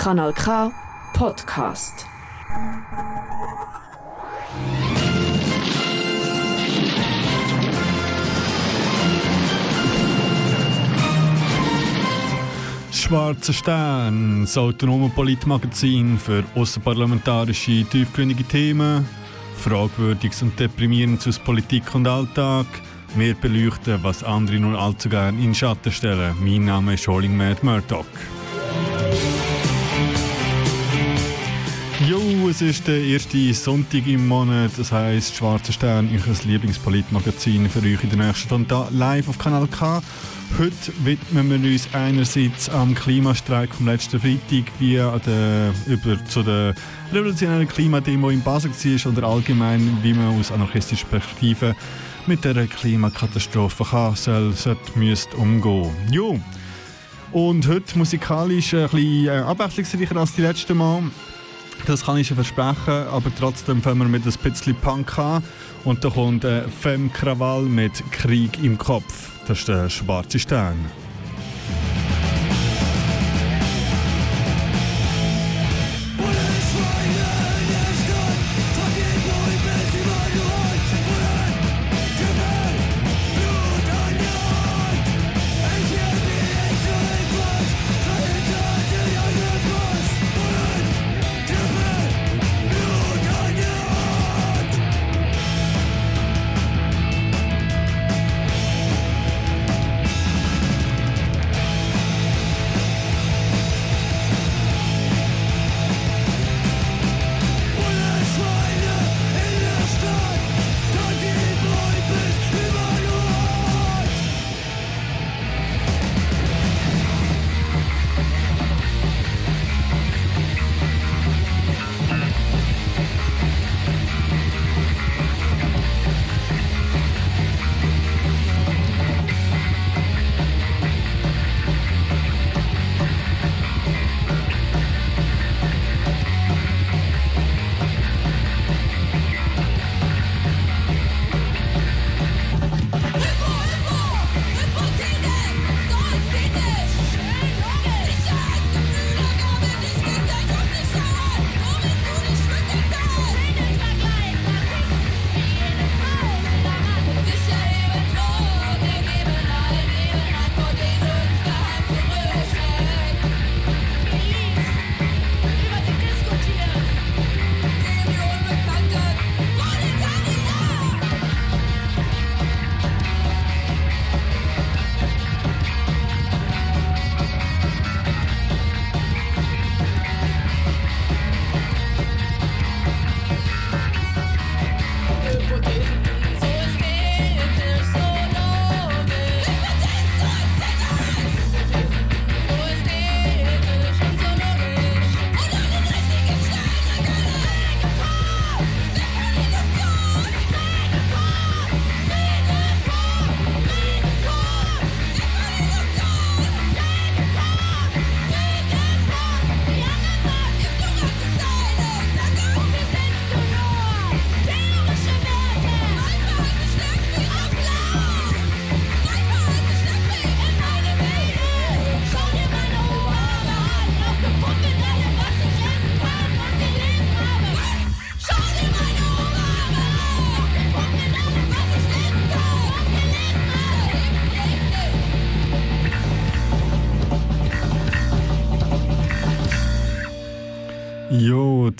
Kanal K Podcast. Schwarzer Stern, das autonome Politmagazin für außerparlamentarische, tiefgründige Themen, Fragwürdiges und Deprimierendes aus Politik und Alltag. Wir beleuchten, was andere nur allzu gern in Schatten stellen. Mein Name ist Holding Mad Murdoch. Jo, es ist der erste Sonntag im Monat, das heisst Schwarzer Stern, euer Lieblingspolitmagazin für euch in der nächsten Stunde live auf Kanal K. Heute widmen wir uns einerseits am Klimastreik vom letzten Freitag, wie der, über, zu der revolutionären Klimademo in Basel war oder allgemein, wie man aus anarchistischer Perspektive mit der Klimakatastrophe kann, soll, sollte, müsste umgehen. Jo. Und heute musikalisch ein bisschen äh, abwechslungsreicher als die letzten Mal. Das kann ich schon versprechen, aber trotzdem fangen wir mit ein bisschen Punk an. Und da kommt äh, Femme Krawall mit Krieg im Kopf. Das ist der schwarze Stern.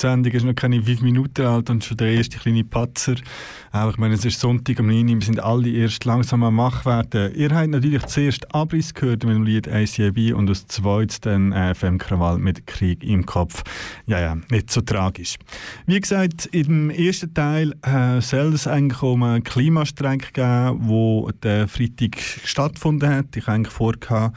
Sendung ist noch keine fünf Minuten alt und schon der erste kleine Patzer. Auch, ich meine, es ist Sonntag um 9 Uhr, wir sind alle erst langsam am Mach werden. Ihr habt natürlich zuerst Abriss gehört mit dem Lied ACAB und als zweites dann äh, FM Krawall mit Krieg im Kopf. Ja, ja, nicht so tragisch. Wie gesagt, im ersten Teil äh, soll es eigentlich um einen Klimastreik gehen, wo der Freitag stattgefunden hat. Ich habe eigentlich vorgehabt,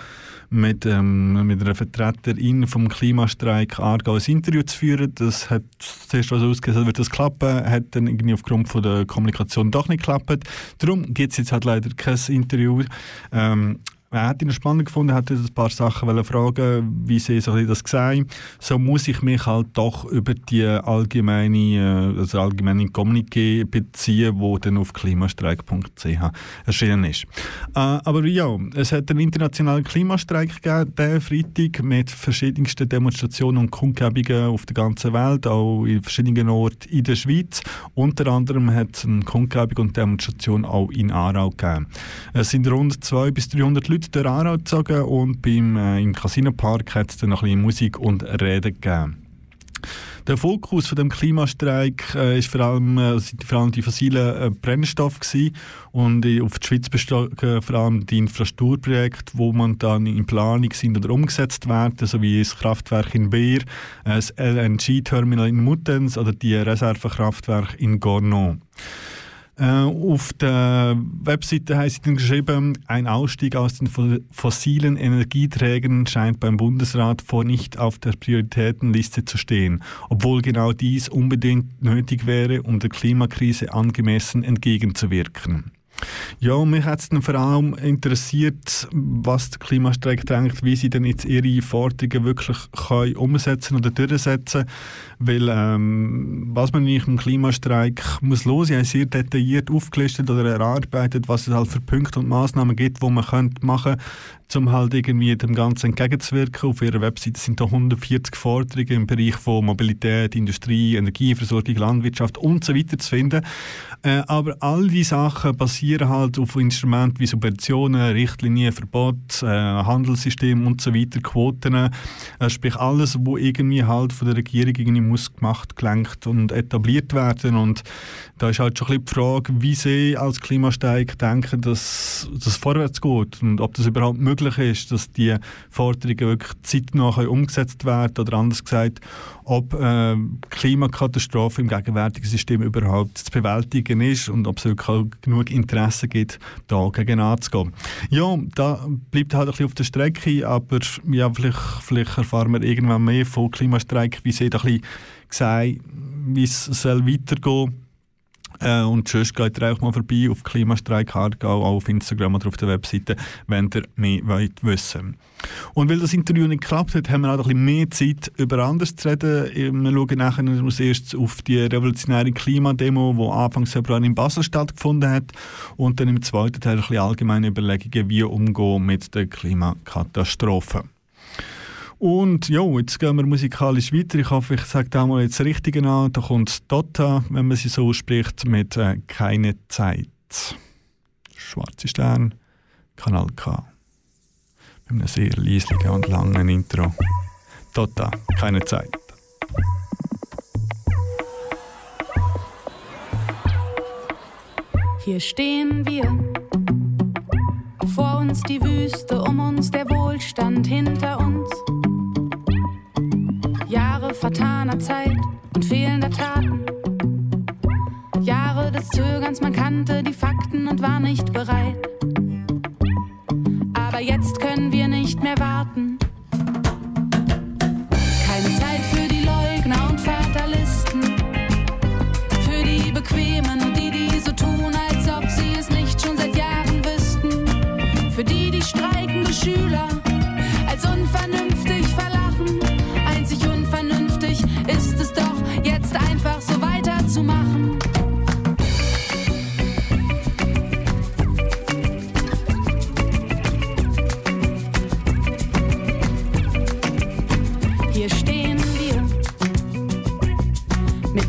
mit, ähm, mit einer Vertreterin vom Klimastreik Aargau ein Interview zu führen. Das hat zuerst was ausgesehen, wird das klappen, hat dann irgendwie aufgrund von der Kommunikation doch nicht geklappt. Darum gibt es jetzt halt leider kein Interview. Ähm, Er hat ihn spannend gefunden, hat ein paar Sachen fragen, wie sie so das sehen. So muss ich mich halt doch über die allgemeine, also allgemeine Kommuniqué beziehen, wo dann auf klimastreik.ch erschienen ist. Äh, aber ja, es hat einen internationalen Klimastreik gegeben, diesen Freitag, mit verschiedensten Demonstrationen und Kundgebungen auf der ganzen Welt, auch in verschiedenen Orten in der Schweiz. Unter anderem hat es eine Kundgebung und Demonstration auch in Aarau gegeben. Es sind rund 200 bis 300 Leute durch Aarau gezogen und beim, äh, im Casino-Park hat es dann noch ein bisschen Musik und Reden gegeben. Der Fokus von dem Klimastreik äh, ist vor allem, äh, sind vor allem die fossilen äh, Brennstoffe und äh, auf die Schweiz bestehen vor allem die Infrastrukturprojekte, wo man dann in Planung sind oder umgesetzt werden, sowie das Kraftwerk in Beer, das LNG-Terminal in Muttenz oder die Reservekraftwerke in Gornon. Äh, auf der Webseite heißt dann geschrieben, ein Ausstieg aus den fossilen Energieträgern scheint beim Bundesrat vor nicht auf der Prioritätenliste zu stehen, obwohl genau dies unbedingt nötig wäre, um der Klimakrise angemessen entgegenzuwirken. Ja, mich hat es vor allem interessiert, was der Klimastreik denkt, wie sie denn jetzt ihre Forderungen wirklich können umsetzen oder durchsetzen. Weil ähm, was man nicht im Klimastreik muss los, sie haben sehr detailliert aufgelistet oder erarbeitet, was es halt für Punkte und Maßnahmen gibt, wo man könnte machen um halt irgendwie dem Ganzen entgegenzuwirken. Auf ihrer Webseite sind da 140 Forderungen im Bereich von Mobilität, Industrie, Energieversorgung, Landwirtschaft und so weiter zu finden. Äh, aber all diese Sachen basieren halt auf Instrumenten wie Subventionen, Richtlinien, Verbot, äh, Handelssystem und so weiter, Quoten. Äh, sprich alles, wo irgendwie halt von der Regierung irgendwie muss gemacht, gelenkt und etabliert werden. Und da ist halt schon ein bisschen die Frage, wie sie als Klimasteig denken, dass das vorwärts geht und ob das überhaupt möglich ist, dass die Forderungen wirklich zeitnah umgesetzt werden oder anders gesagt, ob äh, Klimakatastrophe im gegenwärtigen System überhaupt zu bewältigen ist und ob es wirklich genug Interesse gibt, dagegen anzugehen. Ja, da bleibt halt ein bisschen auf der Strecke, aber ja, vielleicht, vielleicht erfahren wir irgendwann mehr von Klimastreik, wie sie da ein bisschen gesagt, wie es soll weitergehen soll. Äh, und sonst geht ihr auch mal vorbei auf Klimastreik Aargau, auf Instagram oder auf der Webseite, wenn ihr mehr wollt wissen Und weil das Interview nicht geklappt hat, haben wir auch ein bisschen mehr Zeit, über anderes zu reden. Wir schauen nachher als erstes auf die revolutionäre Klimademo, die Anfang Februar in Basel stattgefunden hat. Und dann im zweiten Teil ein bisschen allgemeine Überlegungen, wie umgehen mit der Klimakatastrophe. Und ja, jetzt gehen wir musikalisch weiter. Ich hoffe, ich sage da mal jetzt das Richtige an. Da kommt Dotta, wenn man sie so ausspricht, mit äh, «Keine Zeit». Schwarze Stern, Kanal K. Mit einem sehr leislichen und langen Intro. Dotta, «Keine Zeit». Hier stehen wir, vor uns die Wüste, um uns der Wohlstand hinter uns vertaner Zeit und fehlender Taten. Jahre des Zögerns, man kannte die Fakten und war nicht bereit. Aber jetzt können wir nicht mehr warten.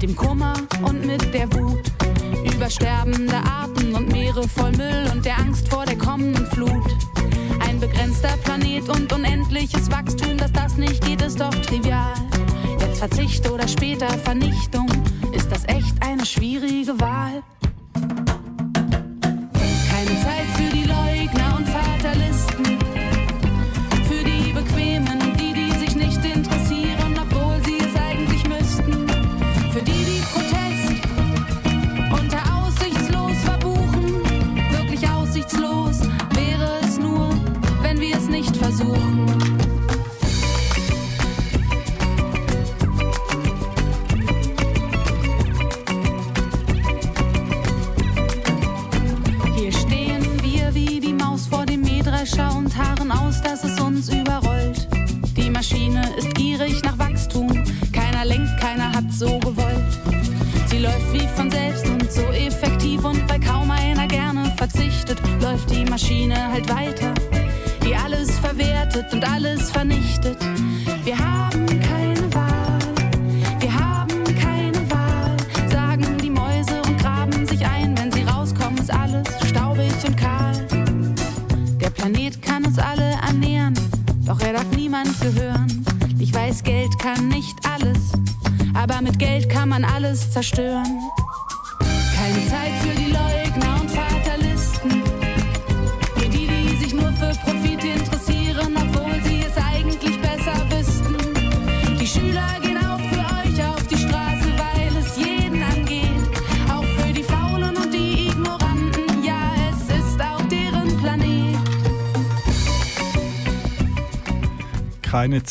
Dem Kummer und mit der Wut über sterbende Arten und Meere voll Müll und der Angst vor der kommenden Flut begrenzter Planet und unendliches Wachstum, dass das nicht geht, ist doch trivial. Jetzt Verzicht oder später Vernichtung, ist das echt eine schwierige Wahl?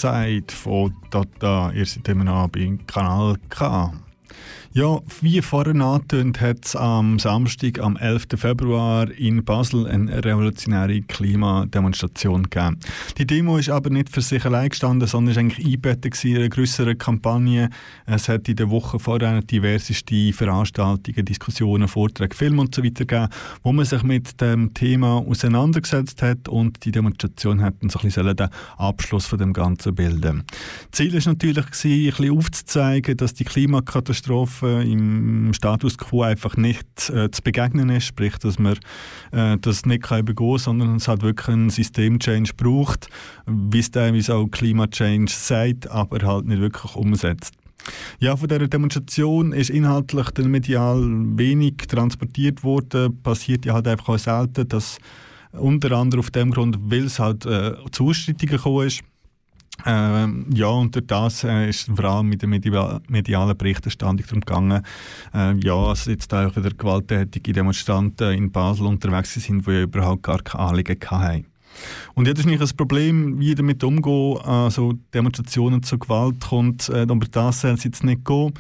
Zeit von Tata. Ihr seid immer noch bei Kanal K. Ja, wie vorhin angetönt, hat es am Samstag, am 11. Februar in Basel eine revolutionäre Klimademonstration gegeben. Die Demo ist aber nicht für sich allein gestanden, sondern ist eigentlich eingebettet in einer grösseren Kampagne. Es hat in der Woche vorher diverseste Veranstaltungen, Diskussionen, Vorträge, Filme und so gegeben, wo man sich mit dem Thema auseinandergesetzt hat und die Demonstration hat dann so ein bisschen den Abschluss von dem Ganzen bilden. Ziel ist natürlich ein bisschen aufzuzeigen, dass die Klimakatastrophe im Status quo einfach nicht äh, zu begegnen ist, sprich, dass man äh, das nicht kann übergehen, sondern es hat wirklich einen Systemchange braucht, wie es teilweise auch Klimachange sagt, aber halt nicht wirklich umsetzt. Ja, von dieser Demonstration ist inhaltlich dann medial wenig transportiert worden. Passiert ja halt einfach auch selten, dass unter anderem auf dem Grund, weil es halt äh, zu Ausschreitungen gekommen ist, ähm, ja, durch das äh, ist vor allem mit der media medialen Berichterstattung darum gegangen, äh, ja, dass jetzt auch wieder gewalttätige Demonstranten in Basel unterwegs sind, die überhaupt gar keine Anliegen hatten. Und das ist nicht ein Problem, wie damit umgehen, also Demonstrationen zur Gewalt kommt, äh, aber das soll es jetzt nicht gehen.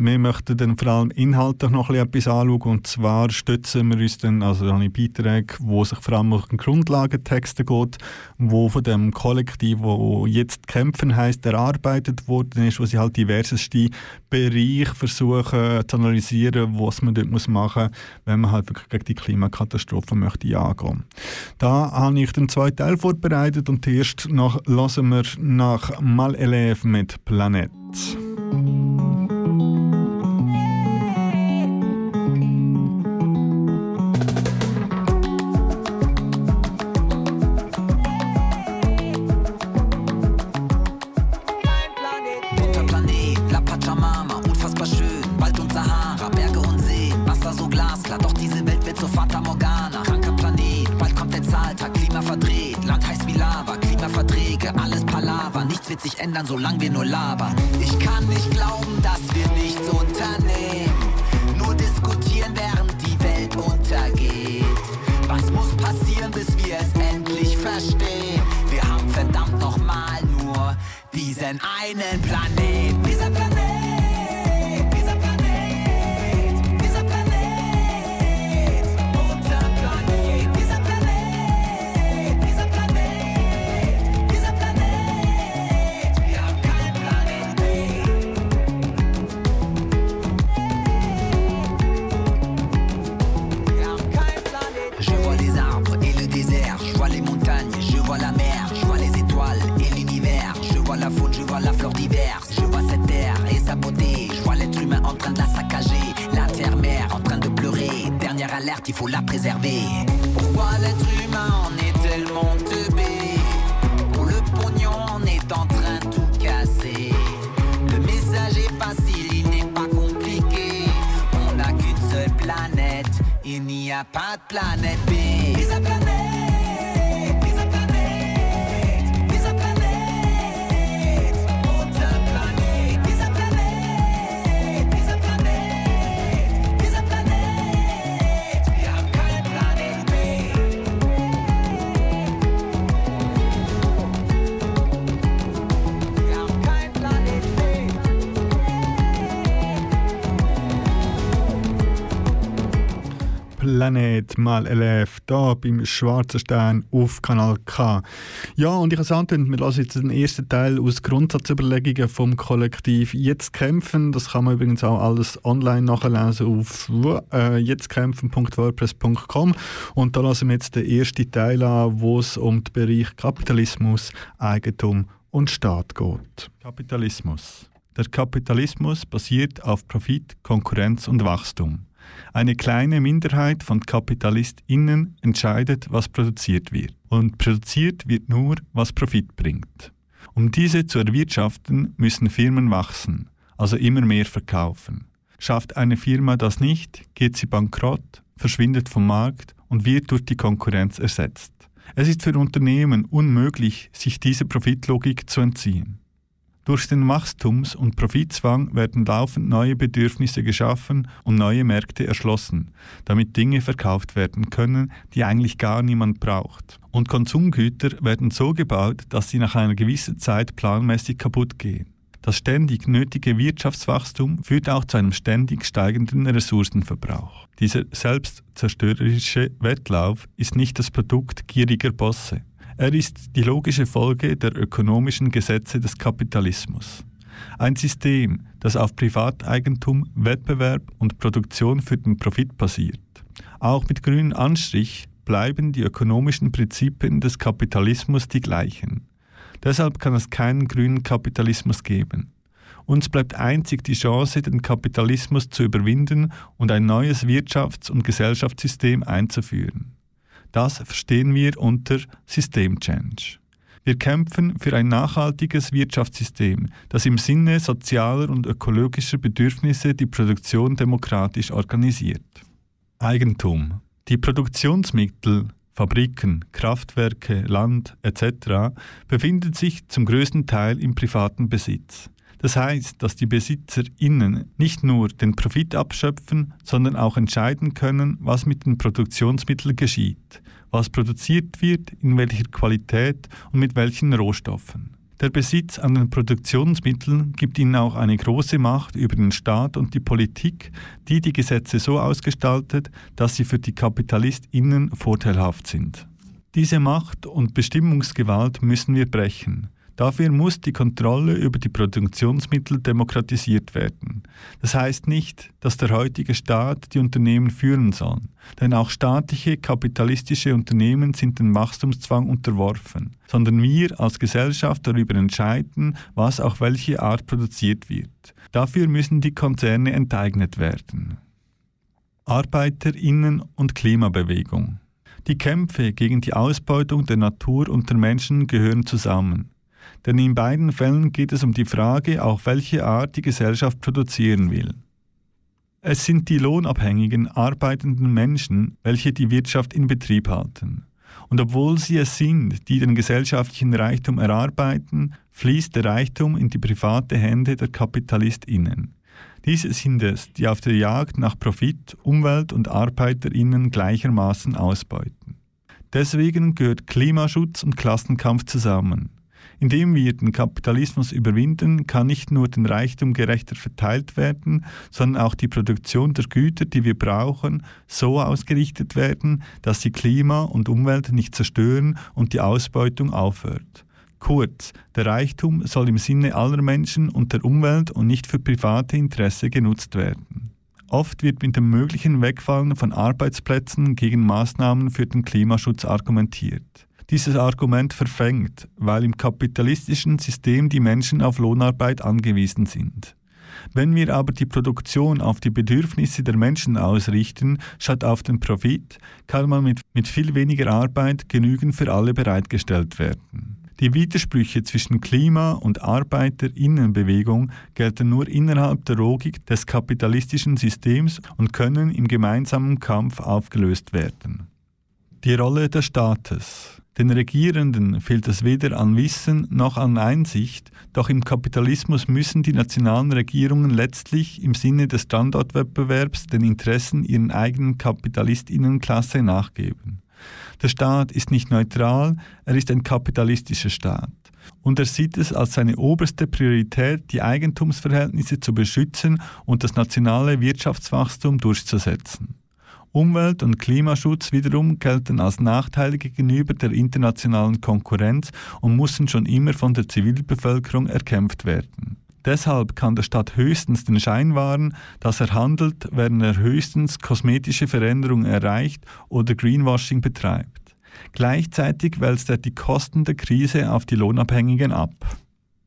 Wir möchten dann vor allem inhaltlich noch etwas anschauen und zwar stützen wir uns dann, also da habe ich Beiträge, wo sich vor allem um Grundlagentexte geht, wo von dem Kollektiv, wo jetzt kämpfen heißt, erarbeitet worden ist, wo sie halt diverseste Bereiche versuchen zu analysieren, was man dort machen muss, wenn man halt wirklich gegen die Klimakatastrophe möchte angehen. Da habe ich den zweiten Teil vorbereitet und erst noch lassen wir nach Mal mit Planet. Nichts wird sich ändern, solange wir nur labern. Ich kann nicht glauben, dass wir nichts unternehmen, nur diskutieren, während die Welt untergeht. Was muss passieren, bis wir es endlich verstehen? Wir haben verdammt nochmal nur diesen einen Planet. Dernière alerte, il faut la préserver. Pourquoi l'être humain en est tellement teubé? Pour le pognon, on est en train de tout casser. Le message est facile, il n'est pas compliqué. On n'a qu'une seule planète, il n'y a pas de planète B. Planet mal LF da beim Schwarzen Stern auf Kanal K. Ja, und ich habe es wir lassen jetzt den ersten Teil aus Grundsatzüberlegungen vom Kollektiv Jetzt kämpfen. Das kann man übrigens auch alles online nachlesen auf äh, jetztkämpfen.wordpress.com und da lassen wir jetzt den ersten Teil an, wo es um den Bereich Kapitalismus, Eigentum und Staat geht. Kapitalismus. Der Kapitalismus basiert auf Profit, Konkurrenz und Wachstum. Eine kleine Minderheit von KapitalistInnen entscheidet, was produziert wird. Und produziert wird nur, was Profit bringt. Um diese zu erwirtschaften, müssen Firmen wachsen, also immer mehr verkaufen. Schafft eine Firma das nicht, geht sie bankrott, verschwindet vom Markt und wird durch die Konkurrenz ersetzt. Es ist für Unternehmen unmöglich, sich dieser Profitlogik zu entziehen. Durch den Wachstums- und Profitzwang werden laufend neue Bedürfnisse geschaffen und neue Märkte erschlossen, damit Dinge verkauft werden können, die eigentlich gar niemand braucht. Und Konsumgüter werden so gebaut, dass sie nach einer gewissen Zeit planmäßig kaputt gehen. Das ständig nötige Wirtschaftswachstum führt auch zu einem ständig steigenden Ressourcenverbrauch. Dieser selbstzerstörerische Wettlauf ist nicht das Produkt gieriger Bosse. Er ist die logische Folge der ökonomischen Gesetze des Kapitalismus. Ein System, das auf Privateigentum, Wettbewerb und Produktion für den Profit basiert. Auch mit grünem Anstrich bleiben die ökonomischen Prinzipien des Kapitalismus die gleichen. Deshalb kann es keinen grünen Kapitalismus geben. Uns bleibt einzig die Chance, den Kapitalismus zu überwinden und ein neues Wirtschafts- und Gesellschaftssystem einzuführen. Das verstehen wir unter Systemchange. Wir kämpfen für ein nachhaltiges Wirtschaftssystem, das im Sinne sozialer und ökologischer Bedürfnisse die Produktion demokratisch organisiert. Eigentum. Die Produktionsmittel, Fabriken, Kraftwerke, Land etc. befinden sich zum größten Teil im privaten Besitz. Das heißt, dass die BesitzerInnen nicht nur den Profit abschöpfen, sondern auch entscheiden können, was mit den Produktionsmitteln geschieht, was produziert wird, in welcher Qualität und mit welchen Rohstoffen. Der Besitz an den Produktionsmitteln gibt ihnen auch eine große Macht über den Staat und die Politik, die die Gesetze so ausgestaltet, dass sie für die KapitalistInnen vorteilhaft sind. Diese Macht und Bestimmungsgewalt müssen wir brechen. Dafür muss die Kontrolle über die Produktionsmittel demokratisiert werden. Das heißt nicht, dass der heutige Staat die Unternehmen führen soll, denn auch staatliche kapitalistische Unternehmen sind dem Wachstumszwang unterworfen, sondern wir als Gesellschaft darüber entscheiden, was auf welche Art produziert wird. Dafür müssen die Konzerne enteignet werden. Arbeiterinnen und Klimabewegung. Die Kämpfe gegen die Ausbeutung der Natur und der Menschen gehören zusammen denn in beiden Fällen geht es um die Frage, auf welche Art die Gesellschaft produzieren will. Es sind die lohnabhängigen, arbeitenden Menschen, welche die Wirtschaft in Betrieb halten. Und obwohl sie es sind, die den gesellschaftlichen Reichtum erarbeiten, fließt der Reichtum in die private Hände der KapitalistInnen. Diese sind es, die auf der Jagd nach Profit Umwelt- und ArbeiterInnen gleichermaßen ausbeuten. Deswegen gehört Klimaschutz und Klassenkampf zusammen. Indem wir den Kapitalismus überwinden, kann nicht nur den Reichtum gerechter verteilt werden, sondern auch die Produktion der Güter, die wir brauchen, so ausgerichtet werden, dass sie Klima und Umwelt nicht zerstören und die Ausbeutung aufhört. Kurz, der Reichtum soll im Sinne aller Menschen und der Umwelt und nicht für private Interesse genutzt werden. Oft wird mit dem möglichen Wegfallen von Arbeitsplätzen gegen Maßnahmen für den Klimaschutz argumentiert. Dieses Argument verfängt, weil im kapitalistischen System die Menschen auf Lohnarbeit angewiesen sind. Wenn wir aber die Produktion auf die Bedürfnisse der Menschen ausrichten, statt auf den Profit, kann man mit, mit viel weniger Arbeit genügend für alle bereitgestellt werden. Die Widersprüche zwischen Klima- und Arbeiterinnenbewegung gelten nur innerhalb der Logik des kapitalistischen Systems und können im gemeinsamen Kampf aufgelöst werden. Die Rolle des Staates. Den Regierenden fehlt es weder an Wissen noch an Einsicht, doch im Kapitalismus müssen die nationalen Regierungen letztlich im Sinne des Standortwettbewerbs den Interessen ihrer eigenen Kapitalistinnenklasse nachgeben. Der Staat ist nicht neutral, er ist ein kapitalistischer Staat. Und er sieht es als seine oberste Priorität, die Eigentumsverhältnisse zu beschützen und das nationale Wirtschaftswachstum durchzusetzen. Umwelt- und Klimaschutz wiederum gelten als Nachteile gegenüber der internationalen Konkurrenz und mussten schon immer von der Zivilbevölkerung erkämpft werden. Deshalb kann der Staat höchstens den Schein wahren, dass er handelt, während er höchstens kosmetische Veränderungen erreicht oder Greenwashing betreibt. Gleichzeitig wälzt er die Kosten der Krise auf die Lohnabhängigen ab.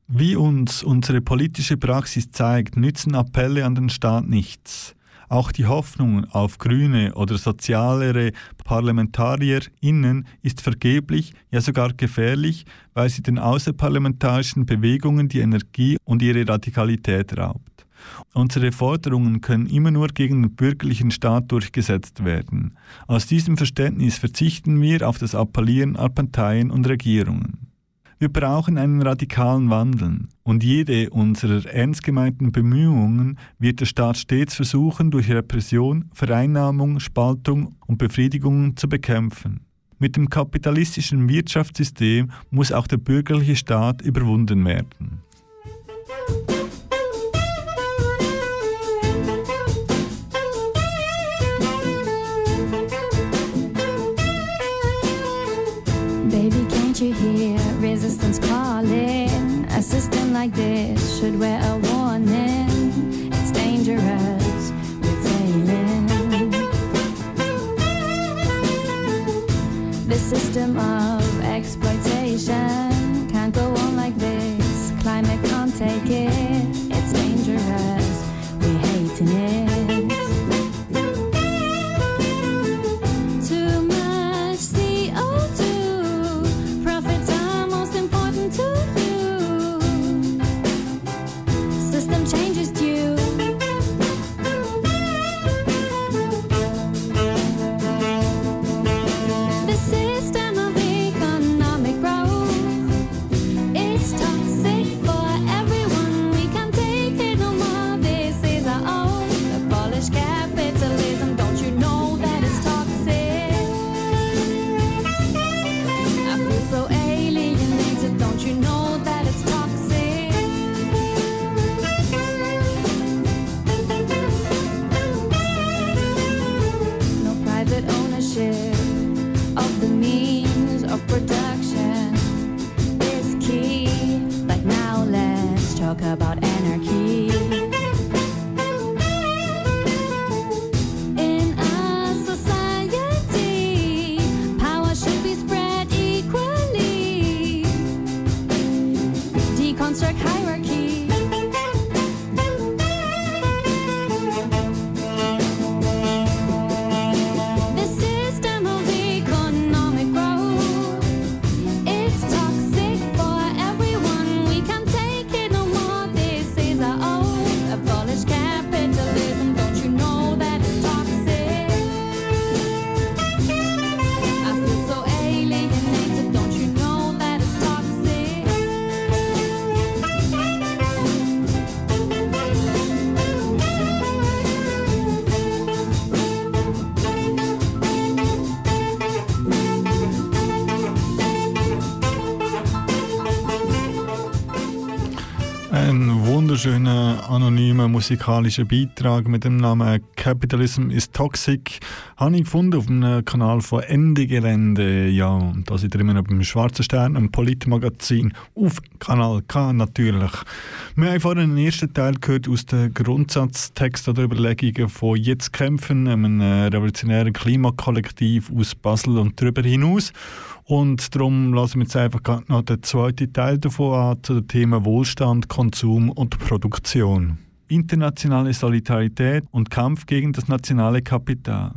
Wie uns unsere politische Praxis zeigt, nützen Appelle an den Staat nichts. Auch die Hoffnung auf grüne oder sozialere ParlamentarierInnen ist vergeblich, ja sogar gefährlich, weil sie den außerparlamentarischen Bewegungen die Energie und ihre Radikalität raubt. Unsere Forderungen können immer nur gegen den bürgerlichen Staat durchgesetzt werden. Aus diesem Verständnis verzichten wir auf das Appellieren an Parteien und Regierungen. Wir brauchen einen radikalen Wandel und jede unserer ernst gemeinten Bemühungen wird der Staat stets versuchen, durch Repression, Vereinnahmung, Spaltung und Befriedigung zu bekämpfen. Mit dem kapitalistischen Wirtschaftssystem muss auch der bürgerliche Staat überwunden werden. Baby, can't you hear calling? A system like this should wear a warning. It's dangerous, we're failing. The system of exploitation anonymer musikalischer Beitrag mit dem Namen Capitalism is Toxic habe ich gefunden auf dem Kanal von Ende Gelände. Ja, und da sind wir immer noch beim Schwarzen Stern, einem Politmagazin auf Kanal K natürlich. Wir haben vorhin den ersten Teil gehört aus den Grundsatztexten oder Überlegungen von Jetzt kämpfen, einem revolutionären Klimakollektiv aus Basel und darüber hinaus. Und darum lassen wir jetzt einfach noch den zweiten Teil davon an, zu dem Thema Wohlstand, Konsum und Produktion. Internationale Solidarität und Kampf gegen das nationale Kapital.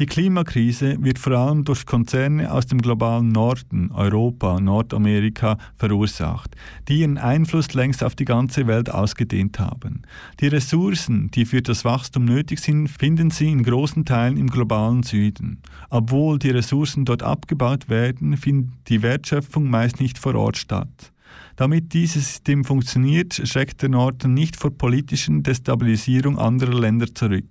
Die Klimakrise wird vor allem durch Konzerne aus dem globalen Norden, Europa, Nordamerika verursacht, die ihren Einfluss längst auf die ganze Welt ausgedehnt haben. Die Ressourcen, die für das Wachstum nötig sind, finden sie in großen Teilen im globalen Süden. Obwohl die Ressourcen dort abgebaut werden, findet die Wertschöpfung meist nicht vor Ort statt. Damit dieses System funktioniert, schreckt der Norden nicht vor politischen Destabilisierung anderer Länder zurück.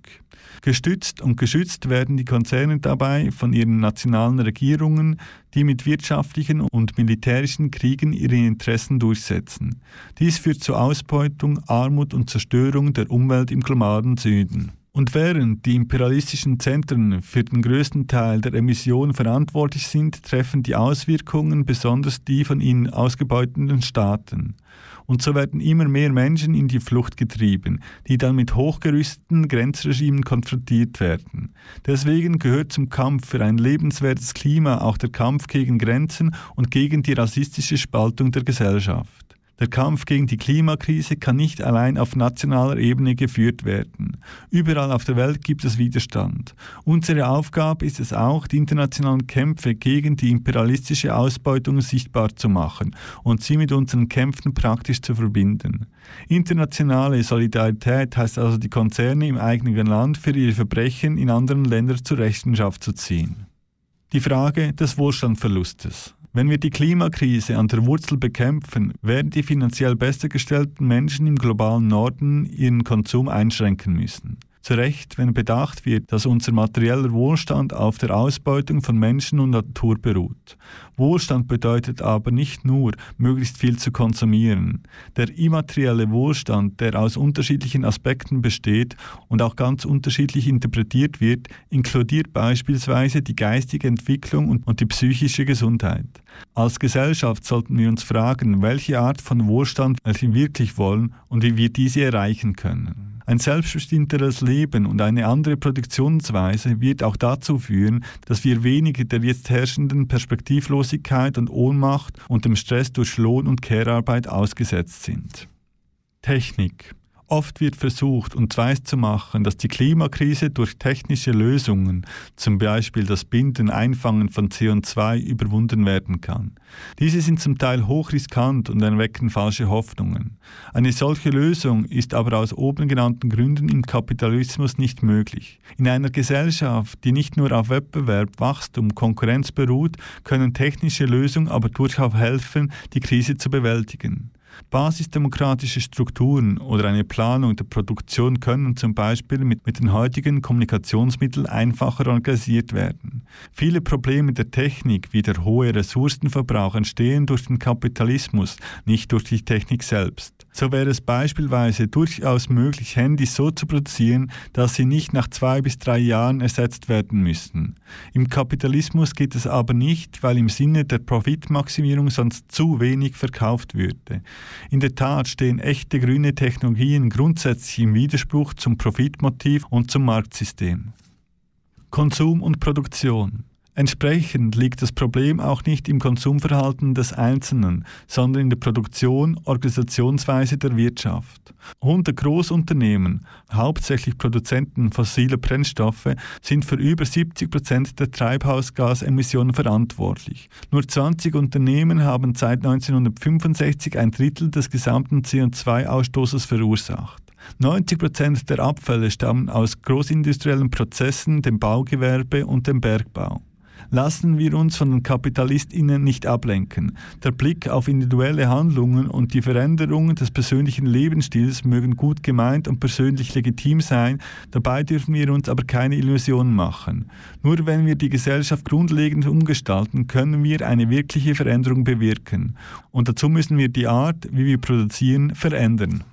Gestützt und geschützt werden die Konzerne dabei von ihren nationalen Regierungen, die mit wirtschaftlichen und militärischen Kriegen ihre Interessen durchsetzen. Dies führt zu Ausbeutung, Armut und Zerstörung der Umwelt im globalen Süden. Und während die imperialistischen Zentren für den größten Teil der Emissionen verantwortlich sind, treffen die Auswirkungen besonders die von ihnen ausgebeuteten Staaten. Und so werden immer mehr Menschen in die Flucht getrieben, die dann mit hochgerüsteten Grenzregimen konfrontiert werden. Deswegen gehört zum Kampf für ein lebenswertes Klima auch der Kampf gegen Grenzen und gegen die rassistische Spaltung der Gesellschaft. Der Kampf gegen die Klimakrise kann nicht allein auf nationaler Ebene geführt werden. Überall auf der Welt gibt es Widerstand. Unsere Aufgabe ist es auch, die internationalen Kämpfe gegen die imperialistische Ausbeutung sichtbar zu machen und sie mit unseren Kämpfen praktisch zu verbinden. Internationale Solidarität heißt also, die Konzerne im eigenen Land für ihre Verbrechen in anderen Ländern zur Rechenschaft zu ziehen. Die Frage des Wohlstandverlustes. Wenn wir die Klimakrise an der Wurzel bekämpfen, werden die finanziell besser gestellten Menschen im globalen Norden ihren Konsum einschränken müssen. Zu Recht, wenn bedacht wird, dass unser materieller Wohlstand auf der Ausbeutung von Menschen und Natur beruht. Wohlstand bedeutet aber nicht nur, möglichst viel zu konsumieren. Der immaterielle Wohlstand, der aus unterschiedlichen Aspekten besteht und auch ganz unterschiedlich interpretiert wird, inkludiert beispielsweise die geistige Entwicklung und, die psychische Gesundheit. Als Gesellschaft sollten wir uns fragen, welche Art von Wohlstand wir wirklich wollen und wie wir diese erreichen können. Ein selbstbestimmteres Leben und eine andere Produktionsweise wird auch dazu führen, dass wir weniger der jetzt herrschenden Perspektivlosigkeit und Ohnmacht und dem Stress durch Lohn- und Care-Arbeit ausgesetzt sind. Technik. Oft wird versucht, uns weiszumachen, dass die Klimakrise durch technische Lösungen, zum Beispiel das Binden, Einfangen von CO2, überwunden werden kann. Diese sind zum Teil hochriskant und erwecken falsche Hoffnungen. Eine solche Lösung ist aber aus oben genannten Gründen im Kapitalismus nicht möglich. In einer Gesellschaft, die nicht nur auf Wettbewerb, Wachstum, Konkurrenz beruht, können technische Lösungen aber durchaus helfen, die Krise zu bewältigen. Basisdemokratische Strukturen oder eine Planung der Produktion können zum Beispiel mit, mit den heutigen Kommunikationsmitteln einfacher organisiert werden. Viele Probleme der Technik, wie der hohe Ressourcenverbrauch, entstehen durch den Kapitalismus, nicht durch die Technik selbst. So wäre es beispielsweise durchaus möglich, Handys so zu produzieren, dass sie nicht nach zwei bis drei Jahren ersetzt werden müssten. Im Kapitalismus geht es aber nicht, weil im Sinne der Profitmaximierung sonst zu wenig verkauft würde. In der Tat stehen echte grüne Technologien grundsätzlich im Widerspruch zum Profitmotiv und zum Marktsystem. Konsum und Produktion. Entsprechend liegt das Problem auch nicht im Konsumverhalten des Einzelnen, sondern in der Produktion, Organisationsweise der Wirtschaft. Hundert Großunternehmen, hauptsächlich Produzenten fossiler Brennstoffe, sind für über 70 Prozent der Treibhausgasemissionen verantwortlich. Nur 20 Unternehmen haben seit 1965 ein Drittel des gesamten CO2-Ausstoßes verursacht. 90 Prozent der Abfälle stammen aus großindustriellen Prozessen, dem Baugewerbe und dem Bergbau. Lassen wir uns von den KapitalistInnen nicht ablenken. Der Blick auf individuelle Handlungen und die Veränderungen des persönlichen Lebensstils mögen gut gemeint und persönlich legitim sein, dabei dürfen wir uns aber keine Illusionen machen. Nur wenn wir die Gesellschaft grundlegend umgestalten, können wir eine wirkliche Veränderung bewirken. Und dazu müssen wir die Art, wie wir produzieren, verändern.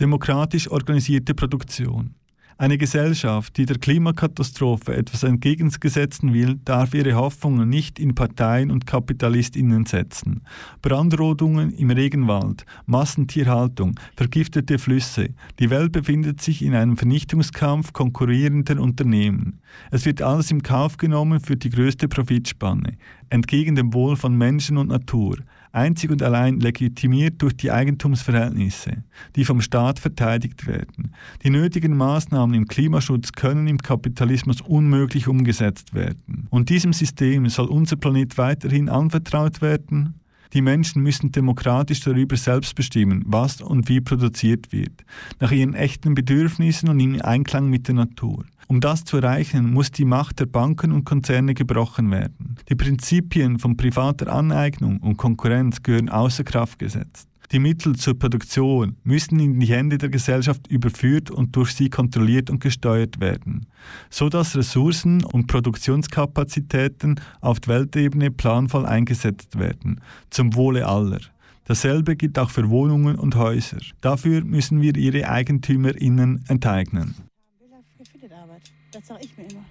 Demokratisch organisierte Produktion. Eine Gesellschaft, die der Klimakatastrophe etwas entgegengesetzen will, darf ihre Hoffnungen nicht in Parteien und KapitalistInnen setzen. Brandrodungen im Regenwald, Massentierhaltung, vergiftete Flüsse. Die Welt befindet sich in einem Vernichtungskampf konkurrierender Unternehmen. Es wird alles im Kauf genommen für die größte Profitspanne, entgegen dem Wohl von Menschen und Natur einzig und allein legitimiert durch die Eigentumsverhältnisse, die vom Staat verteidigt werden. Die nötigen Maßnahmen im Klimaschutz können im Kapitalismus unmöglich umgesetzt werden. Und diesem System soll unser Planet weiterhin anvertraut werden? Die Menschen müssen demokratisch darüber selbst bestimmen, was und wie produziert wird, nach ihren echten Bedürfnissen und in Einklang mit der Natur. Um das zu erreichen, muss die Macht der Banken und Konzerne gebrochen werden. Die Prinzipien von privater Aneignung und Konkurrenz gehören außer Kraft gesetzt. Die Mittel zur Produktion müssen in die Hände der Gesellschaft überführt und durch sie kontrolliert und gesteuert werden, so dass Ressourcen und Produktionskapazitäten auf Weltebene planvoll eingesetzt werden, zum Wohle aller. Dasselbe gilt auch für Wohnungen und Häuser. Dafür müssen wir ihre EigentümerInnen enteignen. Sage ich mir immer.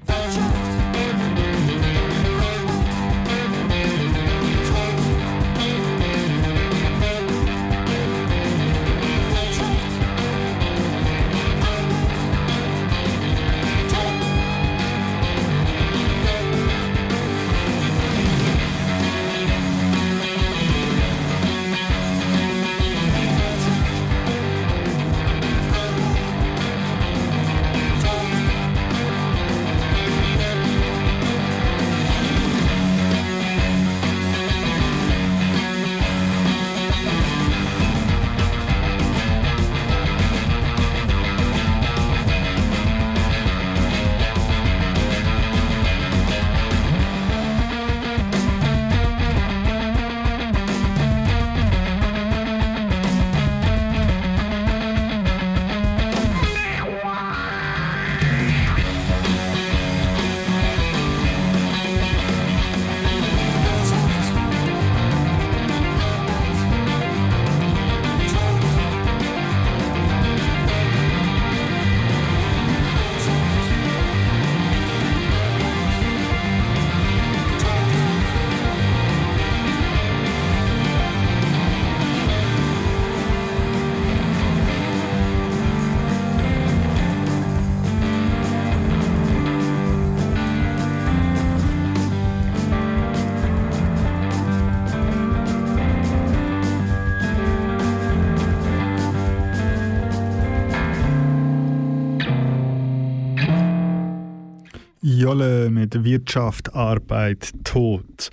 Jolle mit Wirtschaft, Arbeit, Tod.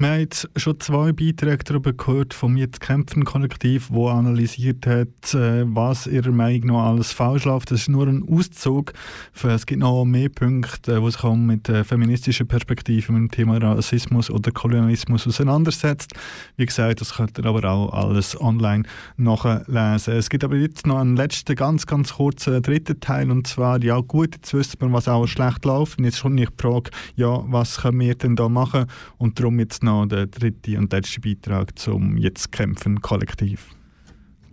Wir haben jetzt schon zwei Beiträge darüber gehört vom Jetzt kämpfen Kollektiv, wo analysiert hat, äh, was ihrer Meinung nach alles falsch läuft. Das ist nur ein Auszug. Es gibt noch mehr Punkte, wo sich auch mit äh, feministischer Perspektive mit dem Thema Rassismus oder Kolonialismus auseinandersetzt. Wie gesagt, das könnt ihr aber auch alles online nachlesen. Es gibt aber jetzt noch einen letzten, ganz, ganz kurzen dritten Teil und zwar, ja gut, jetzt wissen wir, was auch schlecht läuft und jetzt schon nicht die Frage, ja, was können wir denn da machen und darum jetzt noch der dritte und letzte Beitrag zum Jetzt kämpfen Kollektiv.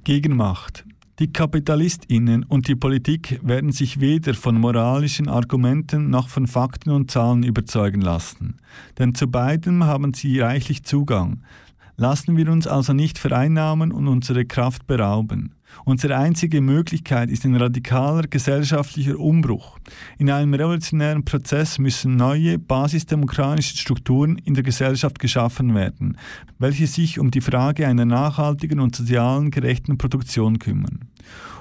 Gegenmacht. Die KapitalistInnen und die Politik werden sich weder von moralischen Argumenten noch von Fakten und Zahlen überzeugen lassen. Denn zu beidem haben sie reichlich Zugang. Lassen wir uns also nicht vereinnahmen und unsere Kraft berauben. Unsere einzige Möglichkeit ist ein radikaler gesellschaftlicher Umbruch. In einem revolutionären Prozess müssen neue, basisdemokratische Strukturen in der Gesellschaft geschaffen werden, welche sich um die Frage einer nachhaltigen und sozialen gerechten Produktion kümmern.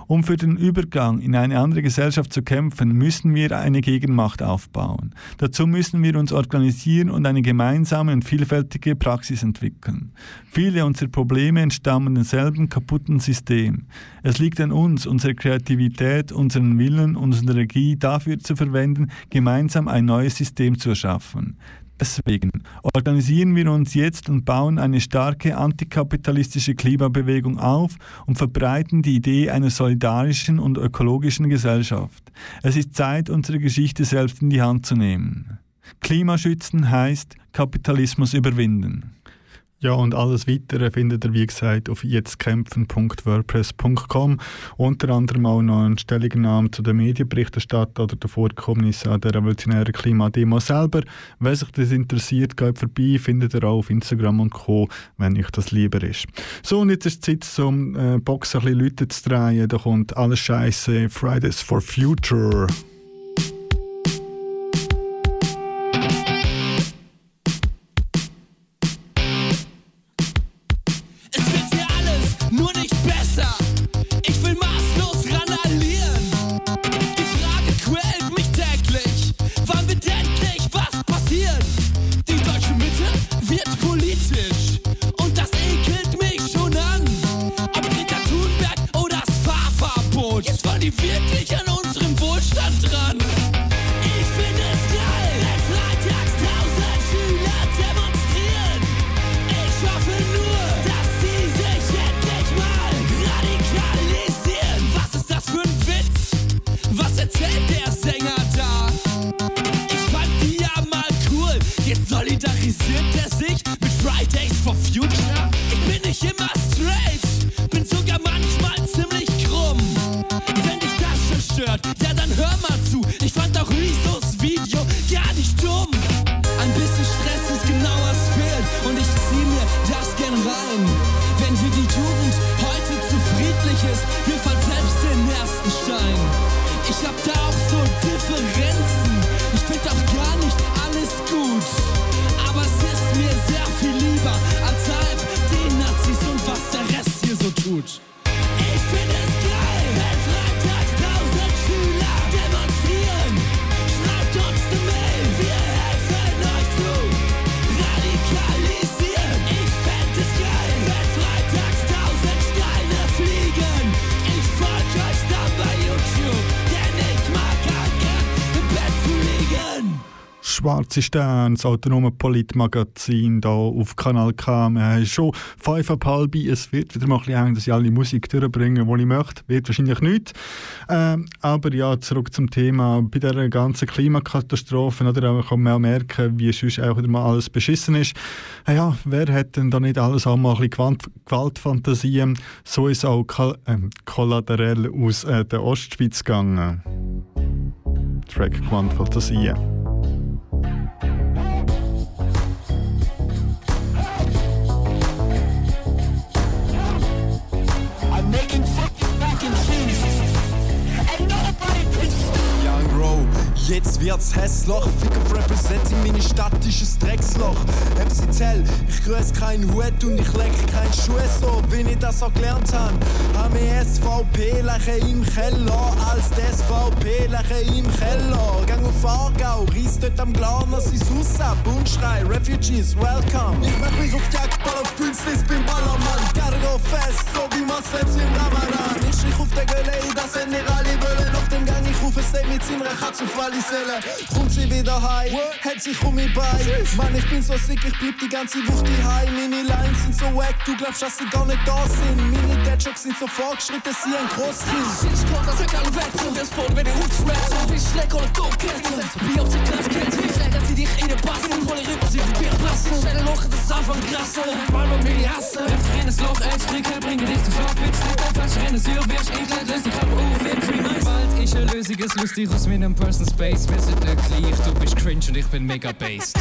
Um für den Übergang in eine andere Gesellschaft zu kämpfen, müssen wir eine Gegenmacht aufbauen. Dazu müssen wir uns organisieren und eine gemeinsame und vielfältige Praxis entwickeln. Viele unserer Probleme entstammen demselben kaputten System. Es liegt an uns, unsere Kreativität, unseren Willen unsere Energie dafür zu verwenden, gemeinsam ein neues System zu erschaffen. Deswegen organisieren wir uns jetzt und bauen eine starke antikapitalistische Klimabewegung auf und verbreiten die Idee einer solidarischen und ökologischen Gesellschaft. Es ist Zeit, unsere Geschichte selbst in die Hand zu nehmen. Klimaschützen heißt Kapitalismus überwinden. Ja, und alles Weitere findet ihr, wie gesagt, auf jetztkämpfen.wordpress.com. Unter anderem auch noch eine Stellungnahme zu der Medienberichterstattung oder den Vorkommnissen an der revolutionären Klimademo selber. Wenn sich das interessiert, geht vorbei, findet ihr auch auf Instagram und Co., wenn euch das lieber ist. So, und jetzt ist es Zeit, zum äh, Boxen ein bisschen Leute zu drehen. Da kommt alles Scheiße, Fridays for Future. Sterne, das autonome Politmagazin hier auf Kanal K. Wir haben schon fünf ab halb. Es wird wieder mal ein bisschen eng, dass ich alle Musik durchbringe, die ich möchte. Wird wahrscheinlich nicht. Ähm, aber ja, zurück zum Thema. Bei dieser ganzen Klimakatastrophe oder, kann man auch merken, wie sonst auch wieder mal alles beschissen ist. Ja, wer hat denn da nicht alles auch mal ein bisschen Gewalt, Gewaltfantasien? So ist auch Kol ähm, kollaterell aus äh, der Ostschweiz gegangen. Track Gewaltfantasien. Jetzt wird's hässlich. Ficker representing meine Stadt ist ein Drecksloch. MCTL, ich grüß keinen Hut und ich leck keinen Schuh so, wie ich das auch gelernt habe. Haben wir SVP lachen im Keller, als die SVP lachen im Keller. Gang auf Aargau, reiss dort am Glarner sein Haus ab und schrei Refugees, welcome. Ich mach mich auf Jackball auf Künstlis beim Ballermann. Cargo fest, so wie man selbst im Ramadan. Ich strich auf der Gölle, das sind nicht alle wollen. Nach dem Gang ich rufe Stay mit seiner Katze auf alle Säle. Kommt sie wieder heim, hat sich um mich bei. Mann, ich bin so sick, ich bleib die ganze Woche heim. Meine Lines sind so wack, du glaubst, dass sie gar nicht da sind. Meine Deadjokes sind so fortgeschritten, sie ein Großkind. Ich komm, das egal weg, so wirst vor, wenn du uns schmeckt. So wie Schleck oder Dope-Kette. Wie auf der Kraft-Kette. Ich leg, dass sie dich in den Bassen. Und hol ich rüber, sie probieren passen. Stelle Loch, das ist einfach krass. Mal mal mir die Hasse. Rennen Loch, ein Stricker, bringe dich zum Schlafwitz. Falsch rennen, sie wirst ich leid, löst dich aber auf, wird free nice. Bald ist es lustig aus meinem Person Space. Wir sind nicht gleich, du bist cringe und ich bin mega based.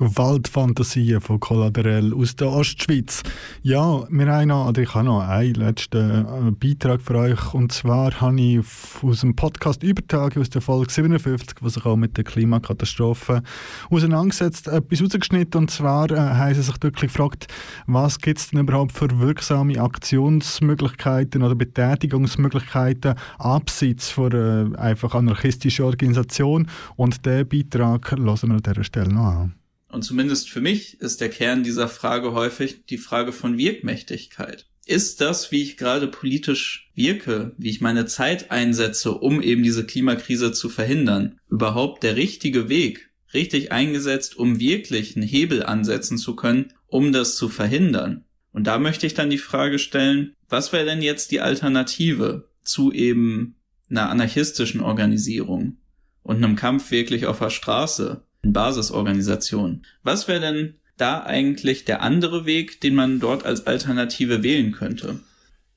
Gewaltfantasien von Kollaterell aus der Ostschweiz. Ja, wir haben noch, oder ich habe noch einen letzten äh, Beitrag für euch. Und zwar habe ich aus dem Podcast Übertage aus der Folge 57, was sich auch mit der Klimakatastrophe auseinandersetzt, etwas rausgeschnitten. Und zwar äh, haben sie sich wirklich gefragt, was gibt es denn überhaupt für wirksame Aktionsmöglichkeiten oder Betätigungsmöglichkeiten abseits von einer einfach anarchistischen Organisation. Und den Beitrag hören wir an dieser Stelle noch an. Und zumindest für mich ist der Kern dieser Frage häufig die Frage von Wirkmächtigkeit. Ist das, wie ich gerade politisch wirke, wie ich meine Zeit einsetze, um eben diese Klimakrise zu verhindern, überhaupt der richtige Weg, richtig eingesetzt, um wirklich einen Hebel ansetzen zu können, um das zu verhindern? Und da möchte ich dann die Frage stellen, was wäre denn jetzt die Alternative zu eben einer anarchistischen Organisierung und einem Kampf wirklich auf der Straße? In Basisorganisationen. Was wäre denn da eigentlich der andere Weg, den man dort als Alternative wählen könnte?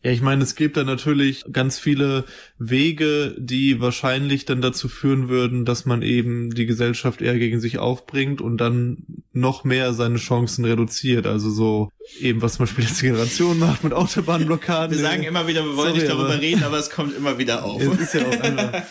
Ja, ich meine, es gibt da natürlich ganz viele Wege, die wahrscheinlich dann dazu führen würden, dass man eben die Gesellschaft eher gegen sich aufbringt und dann noch mehr seine Chancen reduziert. Also so eben, was zum Beispiel jetzt die Generation macht mit Autobahnblockaden. Wir sagen immer wieder, wir wollen Sorry, nicht darüber aber- reden, aber es kommt immer wieder auf. Es ist ja auch einfach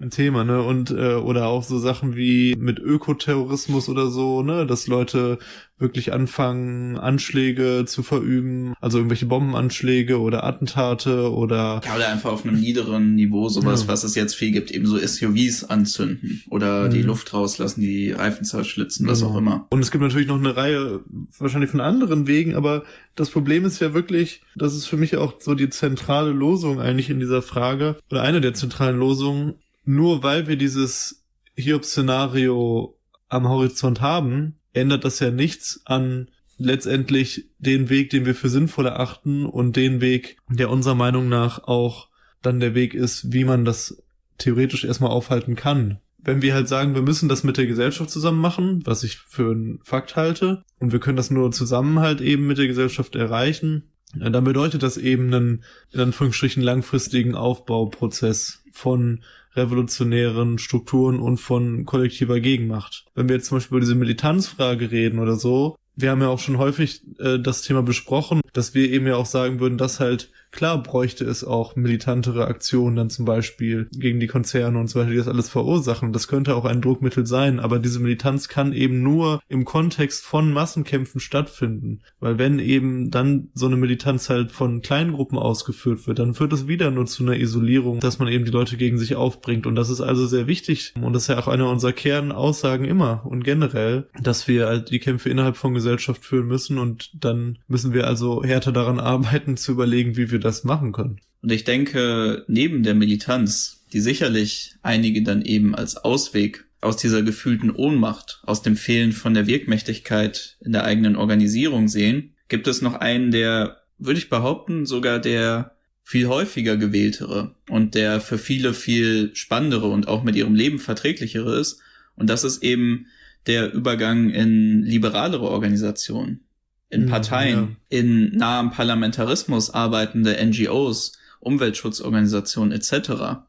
ein Thema, ne? Und äh, oder auch so Sachen wie mit Ökoterrorismus oder so, ne, dass Leute wirklich anfangen, Anschläge zu verüben, also irgendwelche Bombenanschläge oder Attentate oder Ja, oder einfach auf einem niederen Niveau sowas, Ja. was es jetzt viel gibt, eben so SUVs anzünden oder die Luft rauslassen, die Reifen zerschlitzen, was Genau. auch immer. Und es gibt natürlich noch eine Reihe wahrscheinlich von anderen Wegen, aber das Problem ist ja wirklich, das ist für mich auch so die zentrale Losung eigentlich in dieser Frage oder eine der zentralen Losungen, nur weil wir dieses Hiobs-Szenario am Horizont haben, ändert das ja nichts an letztendlich den Weg, den wir für sinnvoll erachten und den Weg, der unserer Meinung nach auch dann der Weg ist, wie man das theoretisch erstmal aufhalten kann. Wenn wir halt sagen, wir müssen das mit der Gesellschaft zusammen machen, was ich für einen Fakt halte, und wir können das nur zusammen halt eben mit der Gesellschaft erreichen, dann bedeutet das eben einen, in Anführungsstrichen, langfristigen Aufbauprozess von revolutionären Strukturen und von kollektiver Gegenmacht. Wenn wir jetzt zum Beispiel über diese Militanzfrage reden oder so, wir haben ja auch schon häufig äh, das Thema besprochen, dass wir eben ja auch sagen würden, dass halt Klar bräuchte es auch militantere Aktionen dann zum Beispiel gegen die Konzerne und so weiter, die das alles verursachen. Das könnte auch ein Druckmittel sein, aber diese Militanz kann eben nur im Kontext von Massenkämpfen stattfinden. Weil wenn eben dann so eine Militanz halt von kleinen Gruppen ausgeführt wird, dann führt es wieder nur zu einer Isolierung, dass man eben die Leute gegen sich aufbringt. Und das ist also sehr wichtig. Und das ist ja auch eine unserer Kernaussagen immer und generell, dass wir halt die Kämpfe innerhalb von Gesellschaft führen müssen und dann müssen wir also härter daran arbeiten, zu überlegen, wie wir das machen können. Und ich denke, neben der Militanz, die sicherlich einige dann eben als Ausweg aus dieser gefühlten Ohnmacht, aus dem Fehlen von der Wirkmächtigkeit in der eigenen Organisierung sehen, gibt es noch einen, der, würde ich behaupten, sogar der viel häufiger gewähltere und der für viele viel spannendere und auch mit ihrem Leben verträglichere ist. Und das ist eben der Übergang in liberalere Organisationen in Mhm, Parteien, in nahem Parlamentarismus arbeitende NGOs, Umweltschutzorganisationen etc.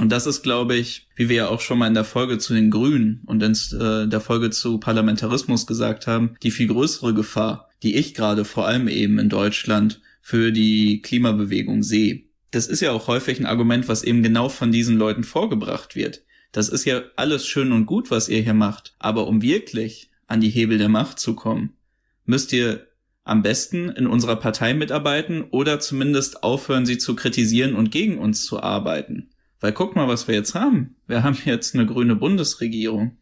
Und das ist, glaube ich, wie wir ja auch schon mal in der Folge zu den Grünen und in äh, der Folge zu Parlamentarismus gesagt haben, die viel größere Gefahr, die ich gerade vor allem eben in Deutschland für die Klimabewegung sehe. Das ist ja auch häufig ein Argument, was eben genau von diesen Leuten vorgebracht wird. Das ist ja alles schön und gut, was ihr hier macht. Aber um wirklich an die Hebel der Macht zu kommen, müsst ihr am besten in unserer Partei mitarbeiten oder zumindest aufhören, sie zu kritisieren und gegen uns zu arbeiten. Weil guck mal, was wir jetzt haben. Wir haben jetzt eine grüne Bundesregierung.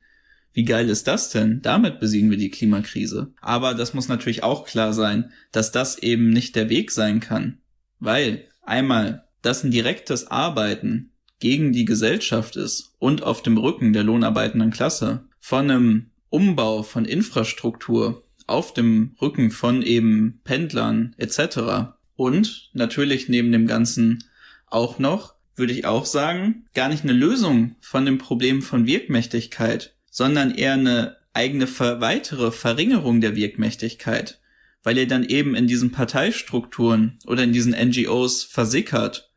Wie geil ist das denn? Damit besiegen wir die Klimakrise. Aber das muss natürlich auch klar sein, dass das eben nicht der Weg sein kann. Weil einmal das ein direktes Arbeiten gegen die Gesellschaft ist und auf dem Rücken der lohnarbeitenden Klasse von einem Umbau von Infrastruktur auf dem Rücken von eben Pendlern etc. Und natürlich neben dem Ganzen auch noch, würde ich auch sagen, gar nicht eine Lösung von dem Problem von Wirkmächtigkeit, sondern eher eine eigene weitere Verringerung der Wirkmächtigkeit, weil ihr dann eben in diesen Parteistrukturen oder in diesen NGOs versickert